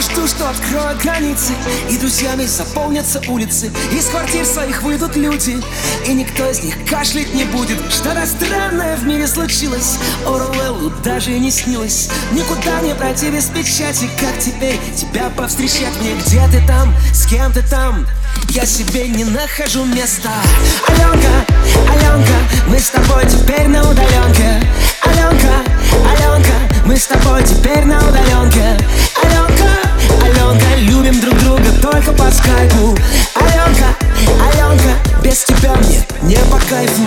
все жду, что откроют границы И друзьями заполнятся улицы. Из квартир своих выйдут люди И никто из них кашлять не будет. Что-то странное в мире случилось? Оруэллу даже не снилось. Никуда не пройти без печати Как теперь тебя повстречать мне. Где ты там, с кем ты там? Я себе не нахожу места. Аленка, Аленка, мы с тобой теперь на удаленке мне не по кайфу.